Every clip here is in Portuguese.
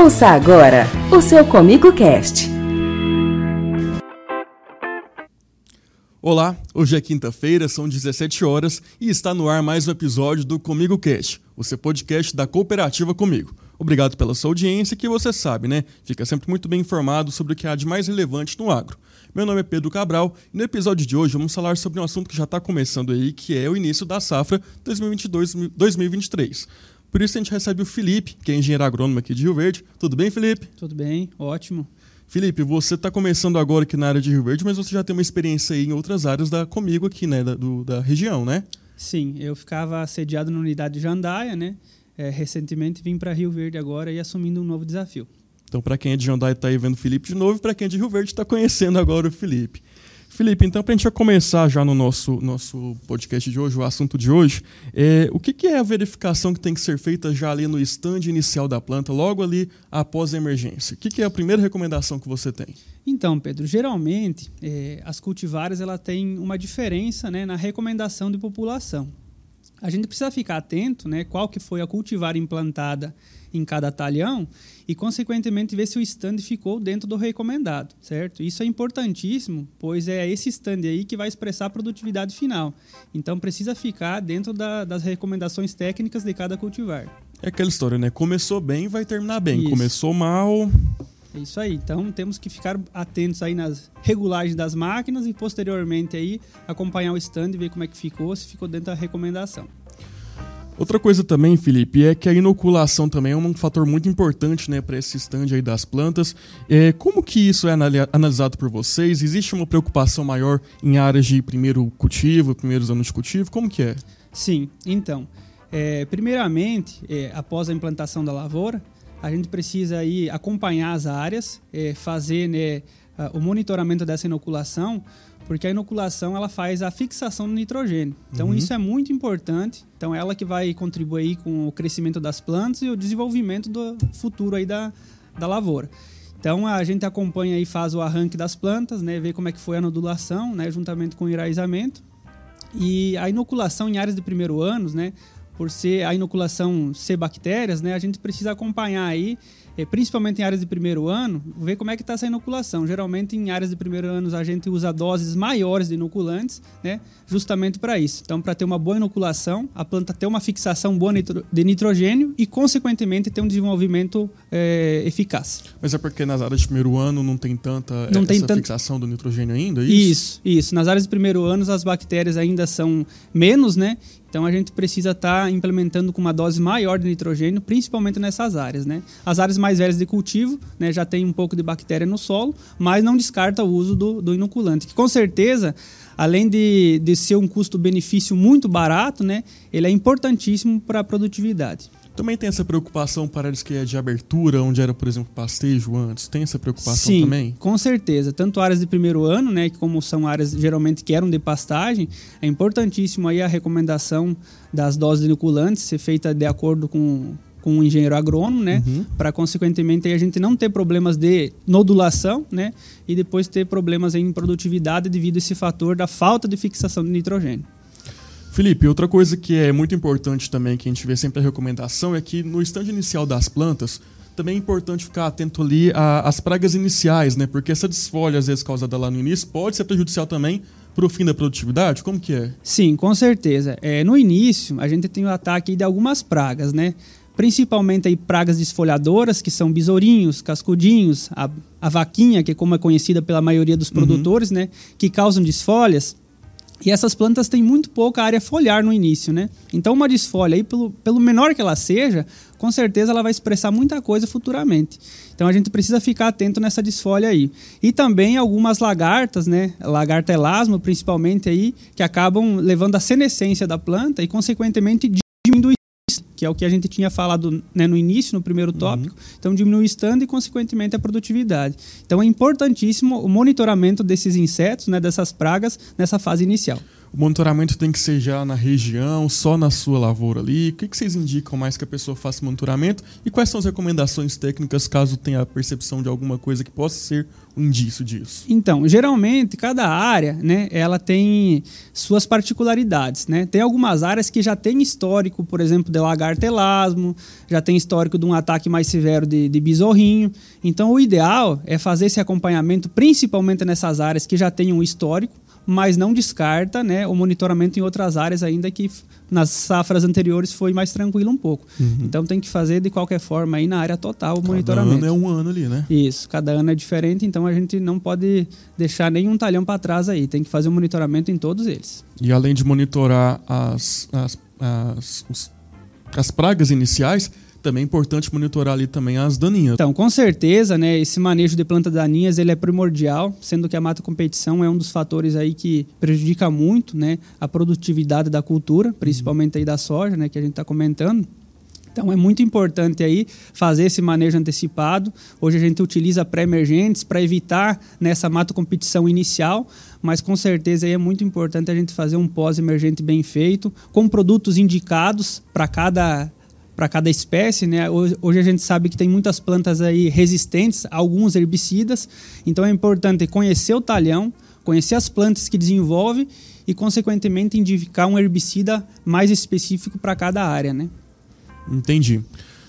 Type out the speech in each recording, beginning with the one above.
Ouça agora o seu Comigo Cast. Olá, hoje é quinta-feira, são 17 horas e está no ar mais um episódio do Comigo Cast, o seu podcast da Cooperativa Comigo. Obrigado pela sua audiência, que você sabe, né? Fica sempre muito bem informado sobre o que há de mais relevante no agro. Meu nome é Pedro Cabral e no episódio de hoje vamos falar sobre um assunto que já está começando aí, que é o início da safra 2022-2023. Por isso a gente recebe o Felipe, que é engenheiro agrônomo aqui de Rio Verde. Tudo bem, Felipe? Tudo bem, ótimo. Felipe, você está começando agora aqui na área de Rio Verde, mas você já tem uma experiência aí em outras áreas da comigo aqui, né, da, do, da região, né? Sim, eu ficava sediado na unidade de Jandaia, né? É, recentemente vim para Rio Verde agora e assumindo um novo desafio. Então, para quem é de Jandaia está aí vendo o Felipe de novo, para quem é de Rio Verde está conhecendo agora o Felipe. Felipe, então, para a gente já começar já no nosso, nosso podcast de hoje, o assunto de hoje, é, o que, que, é a verificação que tem que ser feita já ali no stand inicial da planta, logo ali após a emergência? O que, que é a primeira recomendação que você tem? Então, Pedro, geralmente é, as cultivares ela têm uma diferença né, na recomendação de população. A gente precisa ficar atento né, qual que foi a cultivar implantada em cada talhão e, consequentemente, ver se o stand ficou dentro do recomendado, certo? Isso é importantíssimo, pois é esse stand aí que vai expressar a produtividade final. Então, precisa ficar dentro da, das recomendações técnicas de cada cultivar. É aquela história, né? Começou bem, vai terminar bem. Isso. Começou mal, é isso aí. Então temos que ficar atentos aí nas regulagens das máquinas e posteriormente aí acompanhar o stand e ver como é que ficou, se ficou dentro da recomendação. Outra coisa também, Felipe, é que a inoculação também é um fator muito importante né, para esse stand aí das plantas. É, como que isso é analisado por vocês? Existe uma preocupação maior em áreas de primeiro cultivo, primeiros anos de cultivo? Como que é? Sim, então, é, primeiramente, é, após a implantação da lavoura, a gente precisa aí acompanhar as áreas, é, fazer né, o monitoramento dessa inoculação, porque a inoculação ela faz a fixação do nitrogênio. Então uhum. isso é muito importante. Então ela que vai contribuir com o crescimento das plantas e o desenvolvimento do futuro aí da, da lavoura. Então a gente acompanha e faz o arranque das plantas, né, vê como é que foi a nodulação, né, juntamente com o enraizamento. E a inoculação em áreas de primeiro anos, né, por ser a inoculação ser bactérias, né, a gente precisa acompanhar aí principalmente em áreas de primeiro ano, ver como é que está essa inoculação. Geralmente, em áreas de primeiro ano, a gente usa doses maiores de inoculantes, né? justamente para isso. Então, para ter uma boa inoculação, a planta ter uma fixação boa de nitrogênio e, consequentemente, ter um desenvolvimento é, eficaz. Mas é porque nas áreas de primeiro ano não tem tanta não essa tem fixação do nitrogênio ainda? É isso? isso, isso. Nas áreas de primeiro ano, as bactérias ainda são menos, né? Então a gente precisa estar tá implementando com uma dose maior de nitrogênio, principalmente nessas áreas. Né? As áreas mais velhas de cultivo né, já tem um pouco de bactéria no solo, mas não descarta o uso do, do inoculante, que com certeza, além de, de ser um custo-benefício muito barato, né, ele é importantíssimo para a produtividade. Também tem essa preocupação para áreas que é de abertura, onde era, por exemplo, pastejo antes. Tem essa preocupação Sim, também? com certeza. Tanto áreas de primeiro ano, né, que como são áreas geralmente que eram de pastagem, é importantíssimo aí a recomendação das doses inoculantes ser feita de acordo com com o engenheiro agrônomo, né, uhum. para consequentemente a gente não ter problemas de nodulação, né, e depois ter problemas em produtividade devido a esse fator da falta de fixação de nitrogênio. Felipe, outra coisa que é muito importante também, que a gente vê sempre a recomendação, é que no estande inicial das plantas, também é importante ficar atento ali às pragas iniciais, né? Porque essa desfolha, às vezes, causada lá no início, pode ser prejudicial também para o fim da produtividade? Como que é? Sim, com certeza. É, no início, a gente tem o ataque de algumas pragas, né? Principalmente aí pragas desfolhadoras, que são besourinhos, cascudinhos, a, a vaquinha, que é como é conhecida pela maioria dos uhum. produtores, uhum. né? Que causam desfolhas. E essas plantas têm muito pouca área foliar no início, né? Então uma desfolha aí, pelo, pelo menor que ela seja, com certeza ela vai expressar muita coisa futuramente. Então a gente precisa ficar atento nessa desfolha aí. E também algumas lagartas, né? Lagarta elasmo, principalmente aí, que acabam levando a senescência da planta e consequentemente diminui que é o que a gente tinha falado né, no início, no primeiro tópico. Uhum. Então, diminui o stand e, consequentemente, a produtividade. Então, é importantíssimo o monitoramento desses insetos, né, dessas pragas, nessa fase inicial. O monitoramento tem que ser já na região, só na sua lavoura ali? O que, que vocês indicam mais que a pessoa faça monitoramento? E quais são as recomendações técnicas caso tenha a percepção de alguma coisa que possa ser um indício disso? Então, geralmente, cada área, né, ela tem suas particularidades, né? Tem algumas áreas que já tem histórico, por exemplo, de lagartelasmo, já tem histórico de um ataque mais severo de, de besorrinho. Então, o ideal é fazer esse acompanhamento, principalmente nessas áreas que já têm um histórico, mas não descarta né, o monitoramento em outras áreas ainda que nas safras anteriores foi mais tranquilo um pouco. Uhum. Então tem que fazer de qualquer forma aí na área total o cada monitoramento. Cada ano é um ano ali, né? Isso, cada ano é diferente, então a gente não pode deixar nenhum talhão para trás aí, tem que fazer o monitoramento em todos eles. E além de monitorar as, as, as, as pragas iniciais, também é importante monitorar ali também as daninhas. Então, com certeza, né, esse manejo de plantas daninhas ele é primordial, sendo que a mata competição é um dos fatores aí que prejudica muito, né, a produtividade da cultura, principalmente aí da soja, né, que a gente está comentando. Então é muito importante aí fazer esse manejo antecipado. Hoje a gente utiliza pré-emergentes para evitar nessa mata competição inicial, mas com certeza aí é muito importante a gente fazer um pós-emergente bem feito, com produtos indicados para cada para cada espécie, né? Hoje, a gente sabe que tem muitas plantas aí resistentes a alguns herbicidas, então é importante conhecer o talhão, conhecer as plantas que desenvolve e consequentemente indicar um herbicida mais específico para cada área, né? Entendi.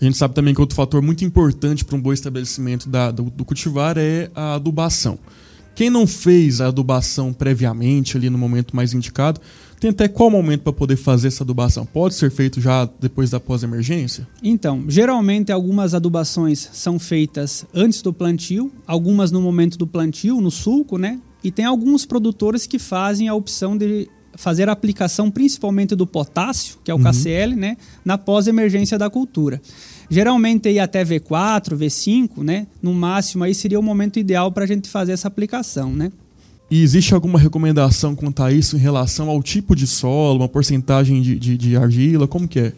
A gente sabe também que outro fator muito importante para um bom estabelecimento da, do, do cultivar é a adubação. Quem não fez a adubação previamente, ali no momento mais indicado, tem até qual momento para poder fazer essa adubação? Pode ser feito já depois da pós-emergência? Então, geralmente algumas adubações são feitas antes do plantio, algumas no momento do plantio, no sulco, né? E tem alguns produtores que fazem a opção de fazer a aplicação principalmente do potássio, que é o uhum. KCl, né, na pós-emergência da cultura. Geralmente aí até V4, V5, né, no máximo aí seria o momento ideal para a gente fazer essa aplicação, né. E existe alguma recomendação quanto a isso em relação ao tipo de solo, uma porcentagem de, de, de argila? Como que é?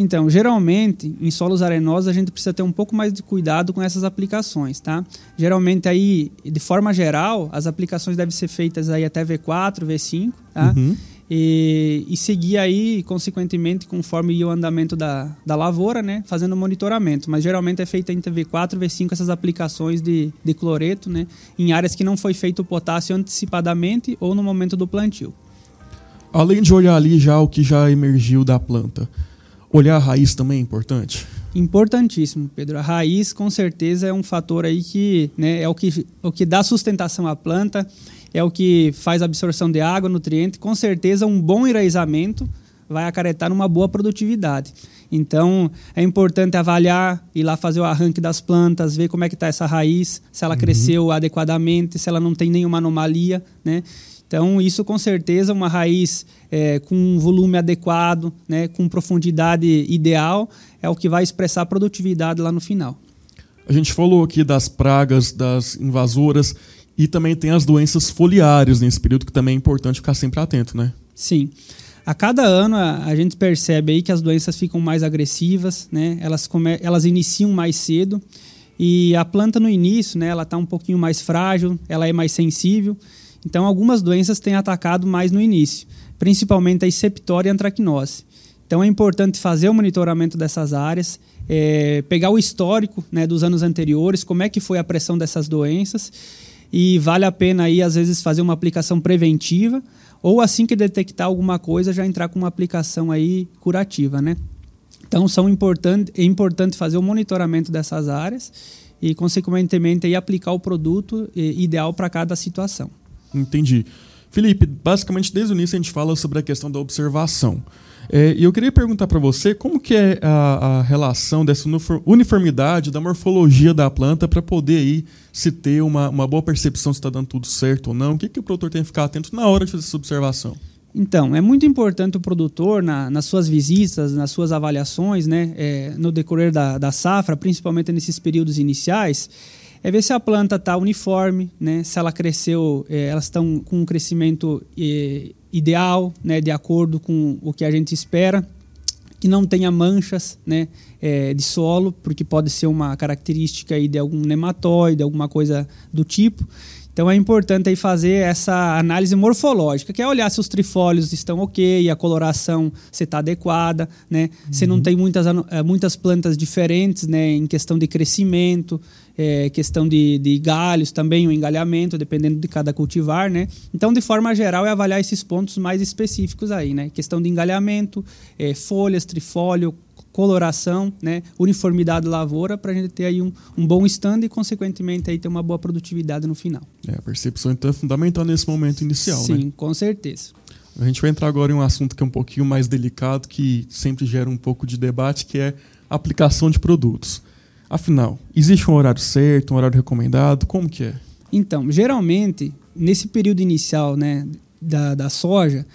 Então, geralmente, em solos arenosos, a gente precisa ter um pouco mais de cuidado com essas aplicações, tá? Geralmente, aí, de forma geral, as aplicações devem ser feitas aí até V4, V5, tá? Uhum e, e seguir aí, consequentemente, conforme o andamento da, da lavoura, né, fazendo monitoramento. Mas geralmente é feita entre V4 e V5 essas aplicações de, de cloreto, né, em áreas que não foi feito o potássio antecipadamente ou no momento do plantio. Além de olhar ali já o que já emergiu da planta, olhar a raiz também é importante? Importantíssimo, Pedro. A raiz, com certeza, é um fator aí que né, é o que, o que dá sustentação à planta é o que faz a absorção de água, nutriente. Com certeza, um bom enraizamento vai acarretar numa boa produtividade. Então, é importante avaliar, ir lá fazer o arranque das plantas, ver como é que está essa raiz, se ela uhum. cresceu adequadamente, se ela não tem nenhuma anomalia, né? Então, isso com certeza, uma raiz é, com um volume adequado, né, com profundidade ideal, é o que vai expressar a produtividade lá no final. A gente falou aqui das pragas, das invasoras e também tem as doenças foliares nesse período, que também é importante ficar sempre atento, né? Sim. A cada ano a, a gente percebe aí que as doenças ficam mais agressivas, né? Elas, come, elas iniciam mais cedo e a planta no início, né? Ela está um pouquinho mais frágil, ela é mais sensível. Então algumas doenças têm atacado mais no início, principalmente a septória e a antracnose. Então é importante fazer o monitoramento dessas áreas, é, pegar o histórico né, dos anos anteriores, como é que foi a pressão dessas doenças e vale a pena aí às vezes fazer uma aplicação preventiva ou assim que detectar alguma coisa já entrar com uma aplicação aí curativa, né? Então são importante, é importante fazer o monitoramento dessas áreas e consequentemente aí aplicar o produto ideal para cada situação. Entendi. Felipe, basicamente desde o início a gente fala sobre a questão da observação. É, e eu queria perguntar para você como que é a, a, relação dessa uniformidade da morfologia da planta para poder aí se ter uma, uma boa percepção se está dando tudo certo ou não. O que, que o produtor tem que ficar atento na hora de fazer essa observação? Então, é muito importante o produtor, na, nas suas visitas, nas suas avaliações, né, é, no decorrer da, da safra, principalmente nesses períodos iniciais, é ver se a planta está uniforme, né, se ela cresceu, é, elas estão com um crescimento é, ideal, né, de acordo com o que a gente espera, que não tenha manchas né, é, de solo, porque pode ser uma característica aí de algum nematóide, alguma coisa do tipo. Então é importante aí fazer essa análise morfológica, que é olhar se os trifólios estão ok, a coloração se está adequada, né? Uhum. Se não uhum. tem muitas, eh, muitas plantas diferentes, né? Em questão de crescimento, é, questão de, de galhos também, o engalhamento, dependendo de cada cultivar, né? Então, de forma geral, é avaliar esses pontos mais específicos aí, né? Questão de engalhamento, é, folhas, trifólio, coloração, né, uniformidade da lavoura para a gente ter aí um, um bom stand e consequentemente aí ter uma boa produtividade no final. É, a percepção então é fundamental nesse momento inicial, Sim, né? Sim, com certeza. A gente vai entrar agora em um assunto que é um pouquinho mais delicado, que sempre gera um pouco de debate, que é a aplicação de produtos. Afinal, existe um horário certo, um horário recomendado? Como que é? Então, geralmente, nesse período inicial né, da, da soja,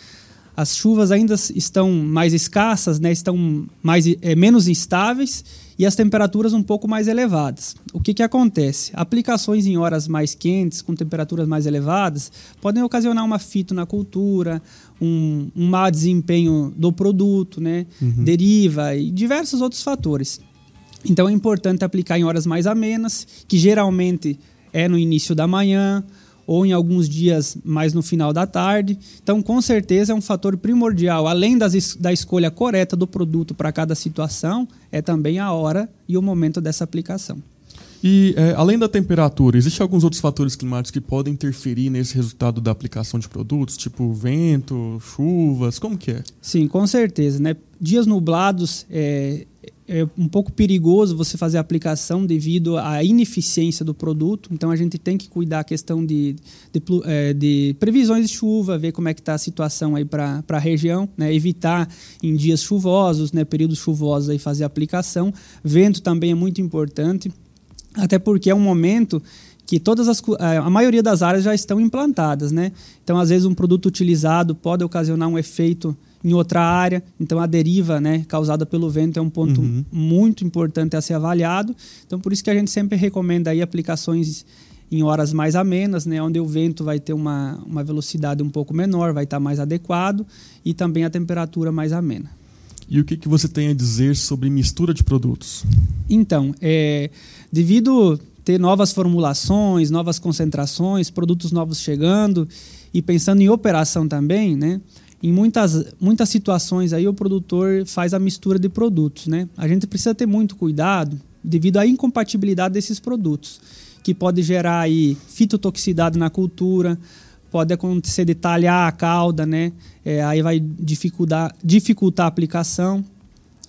as chuvas ainda estão mais escassas, né, estão mais, é, menos instáveis e as temperaturas um pouco mais elevadas. O que, que acontece? Aplicações em horas mais quentes, com temperaturas mais elevadas, podem ocasionar uma fito na cultura, um, um mau desempenho do produto, né, uhum. deriva e diversos outros fatores. Então é importante aplicar em horas mais amenas, que geralmente é no início da manhã, ou em alguns dias mais no final da tarde. Então, com certeza, é um fator primordial. Além das, da escolha correta do produto para cada situação, é também a hora e o momento dessa aplicação. E é, além da temperatura, existem alguns outros fatores climáticos que podem interferir nesse resultado da aplicação de produtos, tipo vento, chuvas, como que é? Sim, com certeza. Né? Dias nublados é, é um pouco perigoso você fazer a aplicação devido à ineficiência do produto. Então a gente tem que cuidar a questão de, de, é, de previsões de chuva, ver como é que está a situação aí para a região, né? evitar em dias chuvosos, né? períodos chuvosos aí fazer a aplicação. Vento também é muito importante, até porque é um momento que todas as a maioria das áreas já estão implantadas, né? Então às vezes um produto utilizado pode ocasionar um efeito em outra área. Então, a deriva né, causada pelo vento é um ponto uhum. muito importante a ser avaliado. Então, por isso que a gente sempre recomenda aí aplicações em horas mais amenas, né, onde o vento vai ter uma, uma velocidade um pouco menor, vai estar mais adequado e também a temperatura mais amena. E o que, que você tem a dizer sobre mistura de produtos? Então, é, devido ter novas formulações, novas concentrações, produtos novos chegando e pensando em operação também, né? Em muitas, muitas situações aí o produtor faz a mistura de produtos, né? A gente precisa ter muito cuidado devido à incompatibilidade desses produtos, que pode gerar aí fitotoxicidade na cultura, pode acontecer de talhar a cauda, né? É, aí vai dificultar, dificultar a aplicação.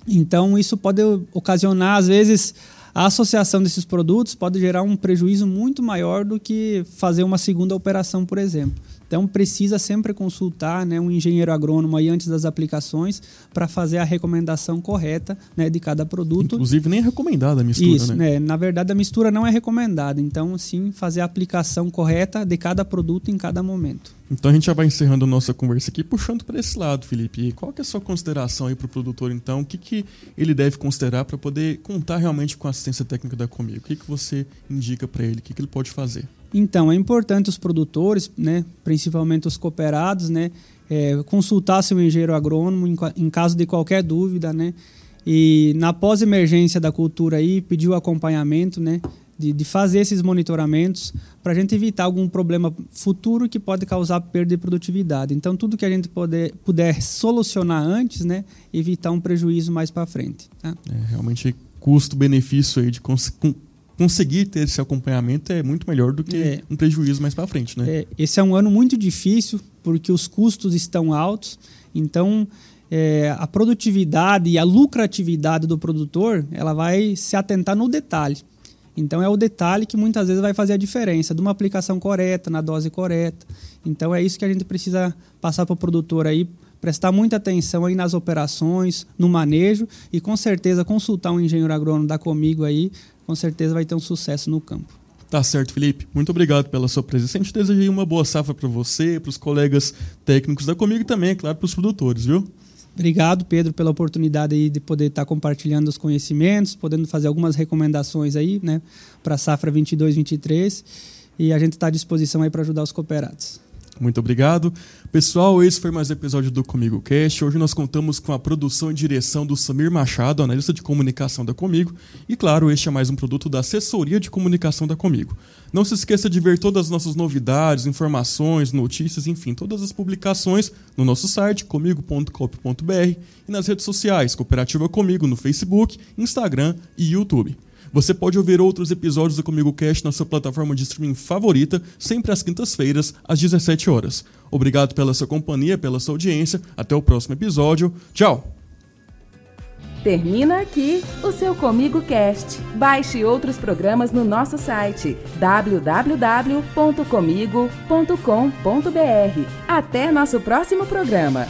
Então isso pode ocasionar às vezes a associação desses produtos pode gerar um prejuízo muito maior do que fazer uma segunda operação, por exemplo. Então precisa sempre consultar né, um engenheiro agrônomo aí antes das aplicações para fazer a recomendação correta né, de cada produto. Inclusive nem é recomendada a mistura, Isso, né? né? Na verdade a mistura não é recomendada. Então sim fazer a aplicação correta de cada produto em cada momento. Então a gente já vai encerrando a nossa conversa aqui, puxando para esse lado, Felipe. E qual que é a sua consideração aí para o produtor, então? O que, que ele deve considerar para poder contar realmente com a assistência técnica da Comigo? O que, que você indica para ele? O que, que ele pode fazer? Então, é importante os produtores, né, principalmente os cooperados, né, é, consultar seu engenheiro agrônomo em, em, caso de qualquer dúvida, né, e na pós-emergência da cultura aí, pedir o acompanhamento, né, de, de fazer esses monitoramentos para a gente evitar algum problema futuro que pode causar perda de produtividade. Então, tudo que a gente poder, puder solucionar antes, né, evitar um prejuízo mais para frente. Tá? É, realmente custo-benefício aí de conseguir ter esse acompanhamento é muito melhor do que é. um prejuízo mais para frente, né? É, esse é um ano muito difícil porque os custos estão altos, então é, a produtividade e a lucratividade do produtor ela vai se atentar no detalhe. Então é o detalhe que muitas vezes vai fazer a diferença de uma aplicação correta, na dose correta. Então é isso que a gente precisa passar para o produtor aí, prestar muita atenção aí nas operações, no manejo e com certeza consultar um engenheiro agrônomo da comigo aí com certeza vai ter um sucesso no campo. Tá certo, Felipe. Muito obrigado pela sua presença. A gente deseja uma boa safra para você, para os colegas técnicos da Comigo e também, é claro, para os produtores, viu? Obrigado, Pedro, pela oportunidade aí de poder estar compartilhando os conhecimentos, podendo fazer algumas recomendações aí, né, para a safra 22, 23. E a gente está à disposição aí para ajudar os cooperados. Muito obrigado. Pessoal, esse foi mais um episódio do Comigo Cast. Hoje nós contamos com a produção e direção do Samir Machado, analista de comunicação da Comigo. E claro, este é mais um produto da assessoria de comunicação da Comigo. Não se esqueça de ver todas as nossas novidades, informações, notícias, enfim, todas as publicações no nosso site comigo.com.br e nas redes sociais Cooperativa Comigo no Facebook, Instagram e YouTube. Você pode ouvir outros episódios do Comigo Cast na sua plataforma de streaming favorita, sempre às quintas-feiras, às 17 horas. Obrigado pela sua companhia, pela sua audiência. Até o próximo episódio. Tchau! Termina aqui o seu Comigo Cast. Baixe outros programas no nosso site www.comigo.com.br. Até nosso próximo programa.